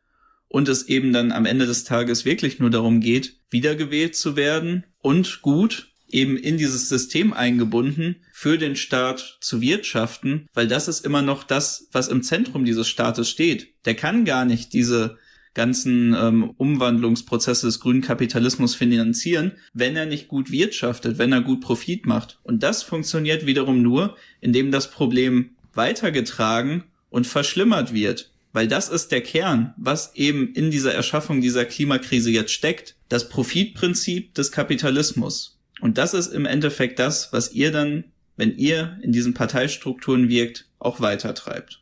und es eben dann am Ende des Tages wirklich nur darum geht, wiedergewählt zu werden und gut eben in dieses System eingebunden, für den Staat zu wirtschaften, weil das ist immer noch das, was im Zentrum dieses Staates steht. Der kann gar nicht diese ganzen ähm, Umwandlungsprozesse des grünen Kapitalismus finanzieren, wenn er nicht gut wirtschaftet, wenn er gut Profit macht. Und das funktioniert wiederum nur, indem das Problem weitergetragen und verschlimmert wird. Weil das ist der Kern, was eben in dieser Erschaffung dieser Klimakrise jetzt steckt. Das Profitprinzip des Kapitalismus. Und das ist im Endeffekt das, was ihr dann, wenn ihr in diesen Parteistrukturen wirkt, auch weitertreibt.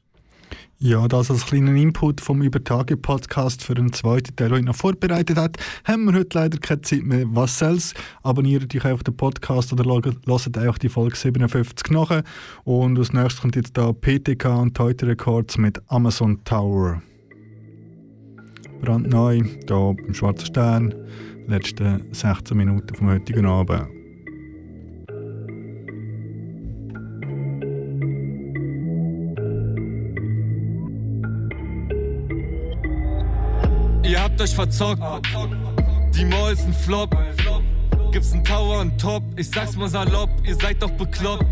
Ja, das als kleinen Input vom Übertage-Podcast für den zweiten Teil, den ich noch vorbereitet hat, haben wir heute leider keine Zeit mehr. Was soll's? Abonniert euch einfach den Podcast oder lasst auch die Folge 57 nach. Und als nächstes kommt jetzt da PTK und Teute Records mit Amazon Tower. Brandneu, hier beim Schwarzen Stern, letzte 16 Minuten vom heutigen Abend. Ihr habt euch verzockt. Die Mall ist ein Flop. Gibt's einen Tower und Top. Ich sag's mal salopp, ihr seid doch bekloppt.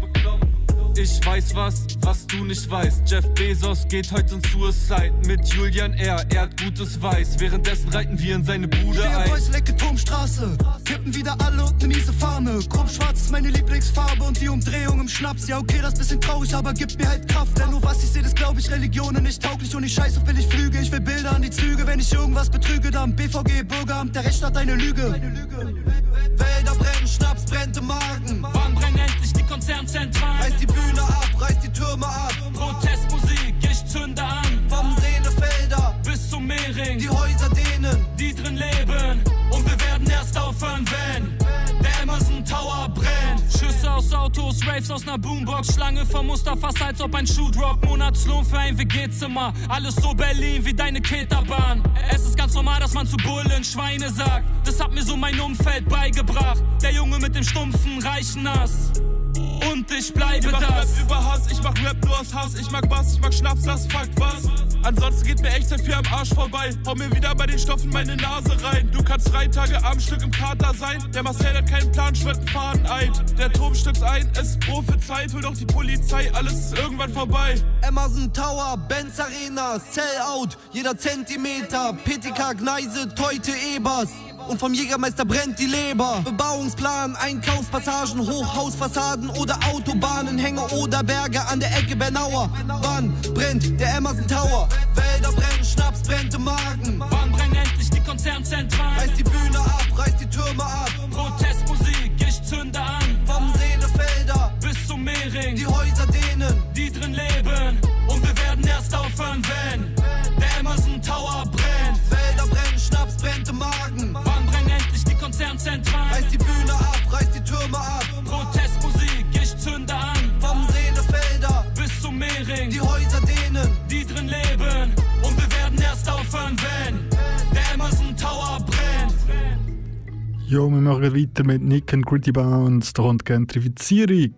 Ich weiß was, was du nicht weißt. Jeff Bezos geht heute in Suicide mit Julian R. Er hat gutes Weiß. Währenddessen reiten wir in seine Bude Der ein. Boys lecke Turmstraße. Kippen wieder alle und ne miese Fahne. Krummschwarz ist meine Lieblingsfarbe und die Umdrehung im Schnaps. Ja, okay, das bisschen traurig, aber gibt mir halt Kraft. Denn nur was ich sehe, das glaub ich, Religionen nicht tauglich und ich scheiß auf billig Flüge. Ich will Bilder an die Züge. Wenn ich irgendwas betrüge, dann BVG, Bürgeramt, der Rechtsstaat, eine Lüge. Wälder brennen, Schnaps brennt im Magen. Konzernzentral. Reiß die Bühne ab, reiß die Türme ab. Protestmusik, ich zünde an. Vom Sehnefelder bis zum Meering. Die Häuser denen, die drin leben. Und wir werden erst aufhören, wenn der Amazon Tower brennt. Schüsse aus Autos, Raves aus ner Boombox. Schlange vor Mustafas, als ob ein Schuh drop. Monatslohn für ein WG-Zimmer. Alles so Berlin wie deine Keterbahn. Es ist ganz normal, dass man zu Bullen Schweine sagt. Das hat mir so mein Umfeld beigebracht. Der Junge mit dem stumpfen, reichen Ass. Und ich bleibe ich mach das. Rap über Hass, ich mach Rap nur aus Hass. Ich mag Bass, ich mag Schnaps, das fuckt was. Ansonsten geht mir echt viel am Arsch vorbei. Hau mir wieder bei den Stoffen meine Nase rein. Du kannst drei Tage am Stück im Kater sein. Der Marcel hat keinen Plan, schwört einen Faden ein. Der Turm stürzt ein, es Prophezeit. Hol doch die Polizei, alles ist irgendwann vorbei. Amazon Tower, Benz Arena, Sellout, jeder Zentimeter, PTK Gneise, Teute Ebers. Und vom Jägermeister brennt die Leber. Bebauungsplan, Einkaufspassagen, Hochhausfassaden oder Autobahnen, Hänge oder Berge an der Ecke Bernauer. Wann brennt der Amazon Tower? Wälder brennen, Schnaps brennt im Magen. Wann brennen endlich die Konzernzentralen? Reiß die Bühne ab, reiß die Türme ab. Ja, wir machen weiter mit Nick and Gritty Bounce. Da kommt Gentrifizierung.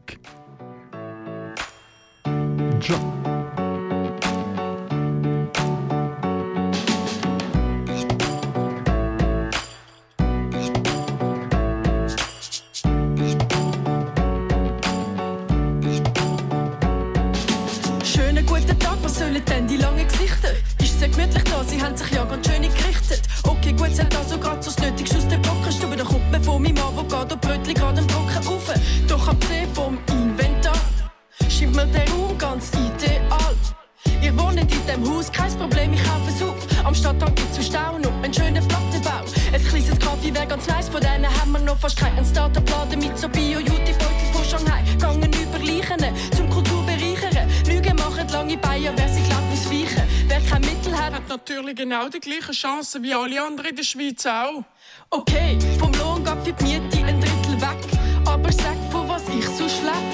Ja. Natürlich genau die gleichen Chancen wie alle anderen in der Schweiz auch. Okay, vom Lohn geht für die Miete ein Drittel weg. Aber sag, von was ich so schlepp.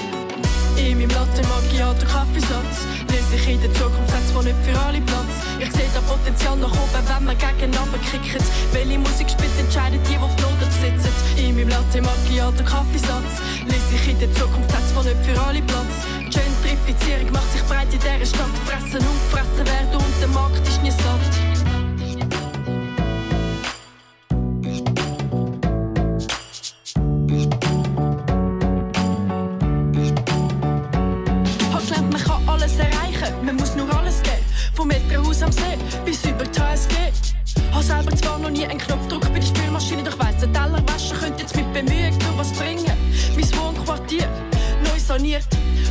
In meinem Latte Macchiato Kaffeesatz lese ich in der Zukunft hat's wohl nicht für alle Platz. Ich sehe da Potenzial nach oben, wenn man gegeneinander kickt. Welche Musik spielt, entscheiden die, die die Noten besitzen. In meinem Latte Macchiato Kaffeesatz lese ich in der Zukunft hat's wohl nicht für alle Platz. Gentrifizierung macht sich breit in dieser Stadt. Fressen und gefressen werden und der Markt ist nie satt. Man muss nur alles geben. Vom Elternhaus am See bis über die HSG. Hab selber zwar noch nie einen Knopfdruck bei der Spülmaschine, doch weiss, der Tellerwäscher könnte jetzt mit Bemühungen zu was bringen. Mein Wohnquartier, saniert,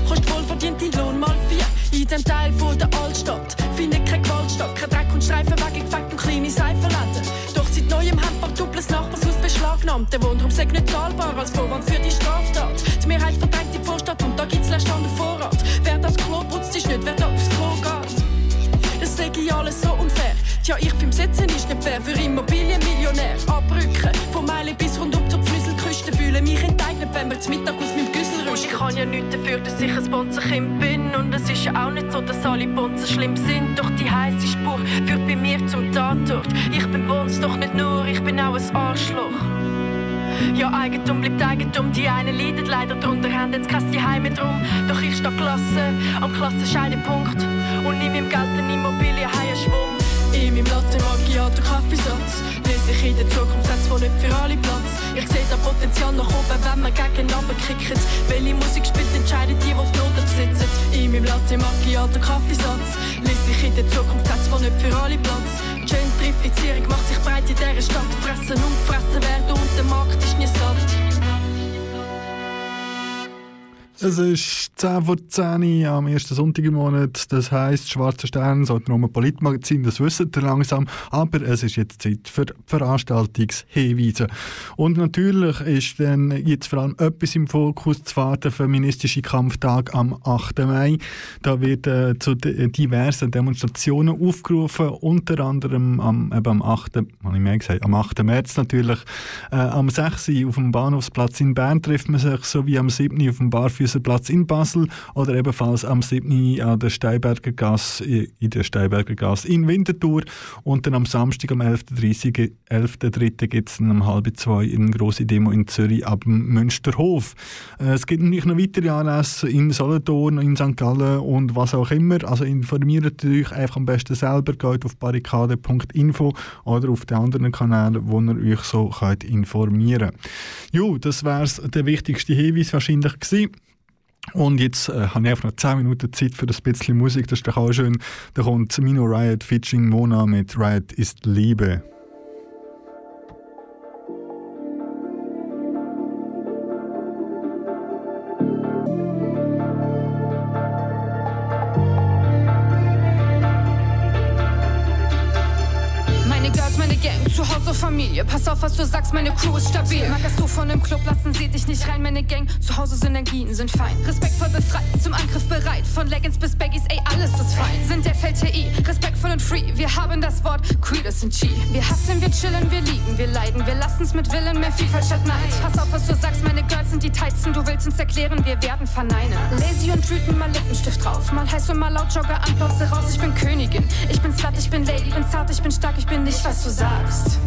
kostet wohlverdient den Lohn mal vier. In dem Teil von der Altstadt findet kein Gewaltstadt, kein Dreck und Streifen weggefegt und kleine Seifenläden. Doch seit neuem haben paar Doppels Nachbarshaus beschlagnahmt. Der Wohnraum sei nicht zahlbar als Vorwand für die Straftat. Die Mehrheit verdrängt die Vorstadt und da gibt's Leerstand und Vorrat. Wer das Klo putzt, ist nicht, wer da aufs Klo geht. Das sage ich alles so unfair. Tja, ich beim Sitzen ist nicht fair für Immobilienmillionär. Abrücken, von Meile bis rundum zur Pfnüselküste. Fühle mich enteignet, wenn wir zum Mittag aus meinem Und ich kann ja nichts dafür, dass ich ein Bonzenkind bin. Und es ist ja auch nicht so, dass alle Bonzen schlimm sind. Doch die heiße Spur führt bei mir zum Tatort. Ich bin Bonz, doch nicht nur, ich bin auch ein Arschloch. Ja, Eigentum bleibt Eigentum, die einen leiden leider drunter, haben jetzt kein Heime drum. Doch ich stehe Klasse, am Klassenscheidepunkt und in meinem Geld eine Immobilie einen Schwung. In meinem Latte Macchiato Kaffeesatz lese ich in der Zukunft hat's wohl nicht für alle Platz. Ich sehe da Potenzial nach oben, wenn man gegeneinander kickt. Welche Musik spielt, entscheiden die, die die Noten besitzen. In meinem Latte Macchiato Kaffeesatz lese ich in der Zukunft hat's wohl nicht für alle Platz. Gentrifizierung macht sich breit in dieser Stadt. Fressen und gefressen werden und der Markt ist nie satt. Es ist 10 vor 10 Uhr am ersten Sonntag im Monat. Das heisst, Schwarzer Stern, so ein Politmagazin, das wisst ihr langsam. Aber es ist jetzt Zeit für Veranstaltungshinweise. Und natürlich ist dann jetzt vor allem etwas im Fokus, zwar der feministische Kampftag am 8. Mai. Da wird äh, zu diversen Demonstrationen aufgerufen, unter anderem am, eben am 8. Habe ich mehr gesagt, am 8. März natürlich. Äh, am 6. auf dem Bahnhofsplatz in Bern trifft man sich, sowie am 7. auf dem Barfüß Füßerplatz in Basel oder ebenfalls am 7. an der Steinberger Gasse, in der Steinberger Gasse in Winterthur. Und dann am Samstag, am 11.3. 11.3. gibt es um halb zwei eine grosse Demo in Zürich ab dem Münsterhof. Äh, es gibt natürlich noch weitere Anlässe in Solothurn, in St. Gallen und was auch immer. Also informiert euch einfach am besten selber, geht auf barrikade.info oder auf den anderen Kanälen, wo ihr euch so könnt informieren könnt. Jo, das wäre der wichtigste Hinweis wahrscheinlich gewesen. Und jetzt äh, habe ich einfach noch 10 Minuten Zeit für ein bisschen Musik, das ist doch auch schön. Da kommt Mino Riot featuring Mona mit Riot ist Liebe. Familie. Pass auf, was du sagst, meine Crew ist stabil. Magerst du von dem Club, lassen sie dich nicht rein. Meine Gang, zu Hause Synergien sind fein. Respektvoll befreit, zum Angriff bereit. Von Leggings bis Baggies, ey, alles ist fein. Sind der FLTI, respektvoll und free. Wir haben das Wort, Creed ist ein G. Wir hassen, wir chillen, wir lieben, wir leiden. Wir lassen's mit Willen, mehr Vielfalt statt Neid. Pass auf, was du sagst, meine Girls sind die Tightsten. Du willst uns erklären, wir werden verneinen. Lazy und wütend, mal Lippenstift drauf. Mal heiß und mal laut, Jogger an, raus. Ich bin Königin. Ich bin Slut, ich bin Lady, bin zart, ich bin stark, ich bin nicht, was du sagst.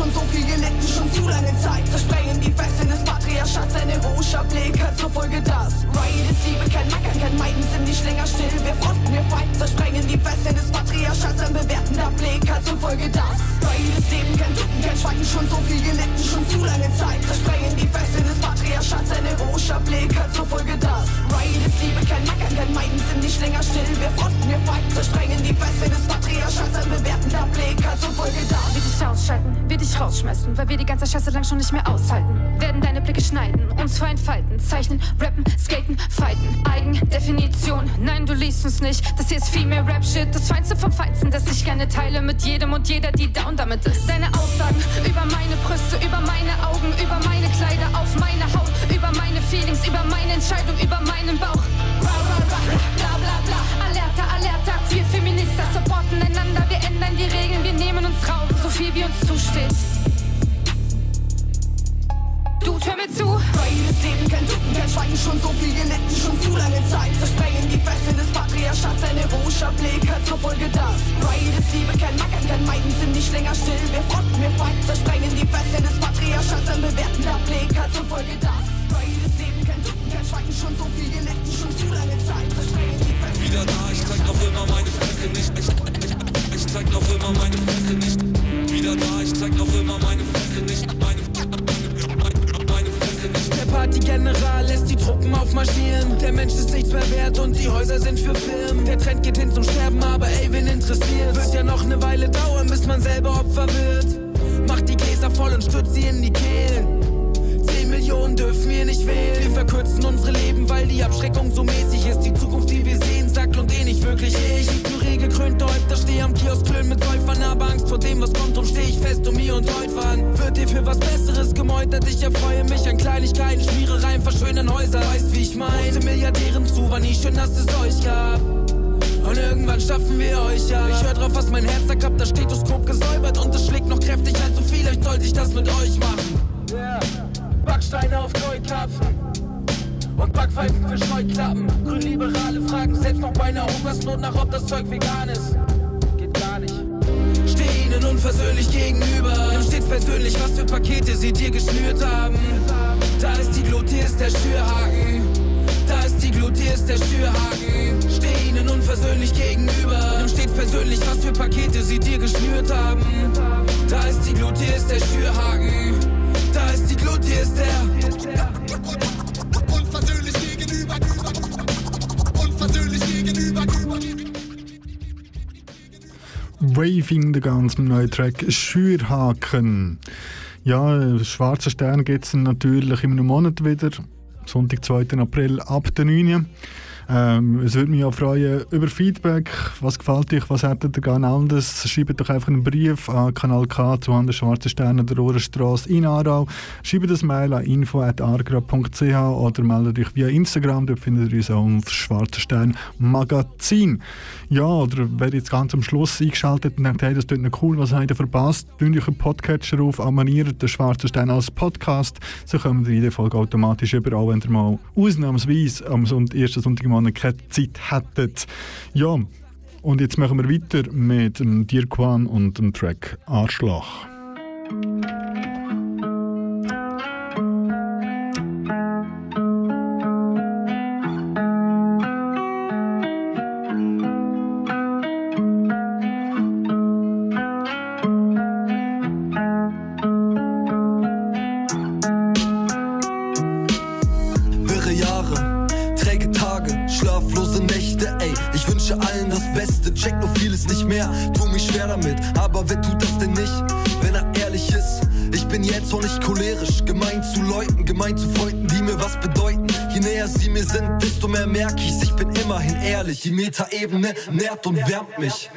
Schon so viel gelitten, schon zu lange Zeit. Zersprengen die Fesseln des Patriarchats, eine rosa Blick hat zur Folge das. Riot ist Liebe, kein Macker, kein Meiden, sind nicht länger still. Wir fronten, wir fighten, zersprengen die Fesseln des Patriarchats, ein bewertender Blick hat zur Folge das. Riot ist Leben, kein Ducken, kein Schweigen, schon so viel gelitten, schon zu lange Zeit. Zersprengen die Fesseln des Patriarchats, eine rosa Blick hat zur Folge das. Riot ist Liebe, kein Macker, kein Meiden, sind nicht länger still. Wir fronten, wir fighten, zersprengen die Fesseln des Patriarchats, ein bewertender Blick hat zur Folge das. Wir dich ausschalten, wir dich rausschmeißen, weil wir die ganze Scheiße lang schon nicht mehr aushalten. Werden deine Blicke schneiden, uns vor entfalten, zeichnen, rappen, skaten, fighten. Eigendefinition, nein, du liest uns nicht. Das hier ist viel mehr Rap-Shit, das Feinste vom Feinsten, das ich gerne teile mit jedem und jeder, die down damit ist. Deine Aussagen über meine Brüste, über meine Augen, über meine Kleider, auf meine Haut, über meine Feelings, über meine Entscheidung, über meinen Bauch. Ra, ra, ra, bla, bla, bla. Alerta, alerta, wir Feminister supporten einander, ändern die Regeln, wir nehmen uns Raum, so viel wie uns zusteht. Du, hör mir zu. Neues Leben, kein Ducken, kein Schweigen, schon so viel gelitten, schon zu lange Zeit. Zersprengen die Fesseln des Patriarchats, eine rosa Blick hat zur Folge das. Riot ist Liebe, kein Mackern, kein Meiden, sind nicht länger still. Wir fronten, wir fighten, zersprengen die Fesseln des Patriarchats, ein bewertender Blick hat zur Folge das. Riot ist Leben, kein Ducken, kein Schweigen, schon so viel gelitten, schon zu lange Zeit. Zersprengen die Fesseln Wieder da, ich zeig noch immer meine Fresse nicht. Ich, ich, ich Der Mensch ist nichts mehr wert und die Häuser sind für Firmen. Der Trend geht hin zum Sterben, aber ey, wen interessiert? Wird ja noch eine Weile dauern, bis man selber Opfer wird. Macht die Gläser voll und stürzt sie in die Kehlen. 10 Millionen dürfen wir nicht wählen. Wir verkürzen unsere Leben, weil die Abschreckung so mäßig ist. Die Zukunft, die wir sehen, eh nicht wirklich ich. Ignoriere gekrönte Häupter, steh am Kiosk, klönen mit Säufern, aber Angst vor dem, was kommt, drum steh ich fest um mir und heute wann. Wird dir für was Besseres gemeutert? Ich erfreue mich an Kleinigkeiten, Schmierereien, verschönern Häuser. Weißt, wie ich mein? Große Milliardären zu, war nie schön, dass es euch gab. Und irgendwann schaffen wir euch ja. Ich hör drauf, was mein Herz sagt, hab das Stethoskop gesäubert und es schlägt noch kräftig als so viel. Euch sollte ich das mit euch machen. Yeah. Backsteine auf Neukampfen und Backpfeifen für Scheuklappen. Grünliberale fragen selbst noch bei einer Hungersnot nach, ob das Zeug vegan ist. Geht gar nicht. Steh ihnen unversöhnlich gegenüber. Nimm stets persönlich, was für Pakete sie dir geschnürt haben. Da ist die Glut, hier ist der Schürhaken. Da ist die Glut, hier ist der Schürhaken. Steh ihnen unversöhnlich gegenüber. Nimm stets persönlich, was für Pakete sie dir geschnürt haben. Da ist die Glut, hier ist der Schürhaken. Da ist die Glut, hier ist der. Unversöhnlich gegenüber, Waving, der ganz neue Track Schürhaken. Ja, Schwarzer Stern gibt es natürlich einem Monat wieder. Sonntag, 2. April ab der 9. Ähm, es würde mich auch freuen über Feedback. Was gefällt euch? Was hättet ihr gerne anders? Schreibt doch einfach einen Brief an Kanal K zu an der Schwarzen Sterne der Ohrenstrasse in Aarau. Schreibt das Mail an info.argra.ch oder meldet euch via Instagram. Dort findet ihr uns auch auf Schwarzen Stern Magazin. Ja, oder wer jetzt ganz am Schluss eingeschaltet und denkt, hey, das tut noch cool, was habt ihr verpasst? Tun euch einen Podcatcher auf, abonniert den Schwarzen Stern als Podcast. So kommen ihr jede Folge automatisch überall, wenn ihr mal ausnahmsweise am ersten Sonntag im Monat keine Zeit hättet. Ja, und jetzt machen wir weiter mit dem Dirkwan und dem Track Arschloch. Die Metaebene nährt und wärmt mich.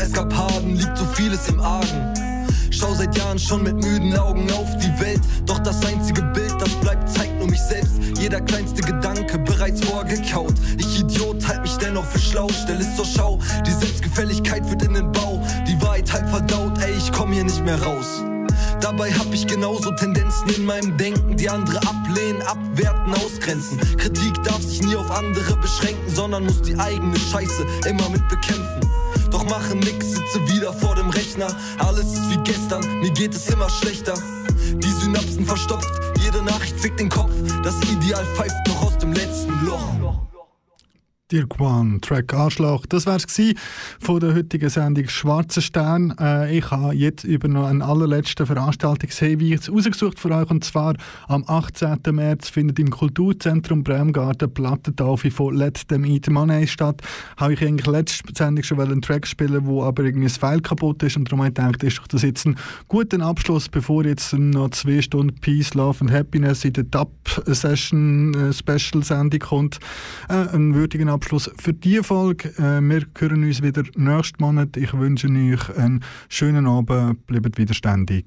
Neben Suff-Eskapaden liegt so vieles im Argen. Schau seit Jahren schon mit müden Augen auf die Welt. Doch das einzige Bild, das bleibt, zeigt nur mich selbst. Jeder kleinste Gedanke bereits vorgekaut. Ich Idiot, halt mich dennoch für schlau, stell es zur Schau. Die Selbstgefälligkeit wird in den Bau. Die Wahrheit halb verdaut, ey, ich komm hier nicht mehr raus. Dabei hab ich genauso Tendenzen in meinem Denken, die andere ablehnen, abwerten, ausgrenzen. Kritik darf sich nie auf andere beschränken, sondern muss die eigene Scheiße immer mit bekämpfen. Doch mache nix, sitze wieder vor dem Rechner. Alles ist wie gestern, mir geht es immer schlechter. Die Synapsen verstopft, jede Nachricht fickt den Kopf. Das Ideal pfeift noch aus dem letzten Loch. Dirk One, Track Arschloch. Das wär's gsi von der heutigen Sendung Schwarzer Stern. Äh, ich habe jetzt über noch einen allerletzten Veranstaltungshinweis rausgesucht für euch. Und zwar am 18. März findet im Kulturzentrum Bremgarten Plattentaufe von Let Them Eat Money statt. Habe ich eigentlich letzte Sendung schon einen Track spielen, wo aber irgendwie ein File kaputt ist. Und darum habe ich gedacht, ist doch das jetzt ein guter Abschluss, bevor jetzt noch zwei Stunden Peace, Love and Happiness in der Dub-Session äh, Special-Sendung kommt. Äh, einen würdigen Abschluss für diese Folge. Äh, wir hören uns wieder nächsten Monat. Ich wünsche euch einen schönen Abend. Bleibt widerständig.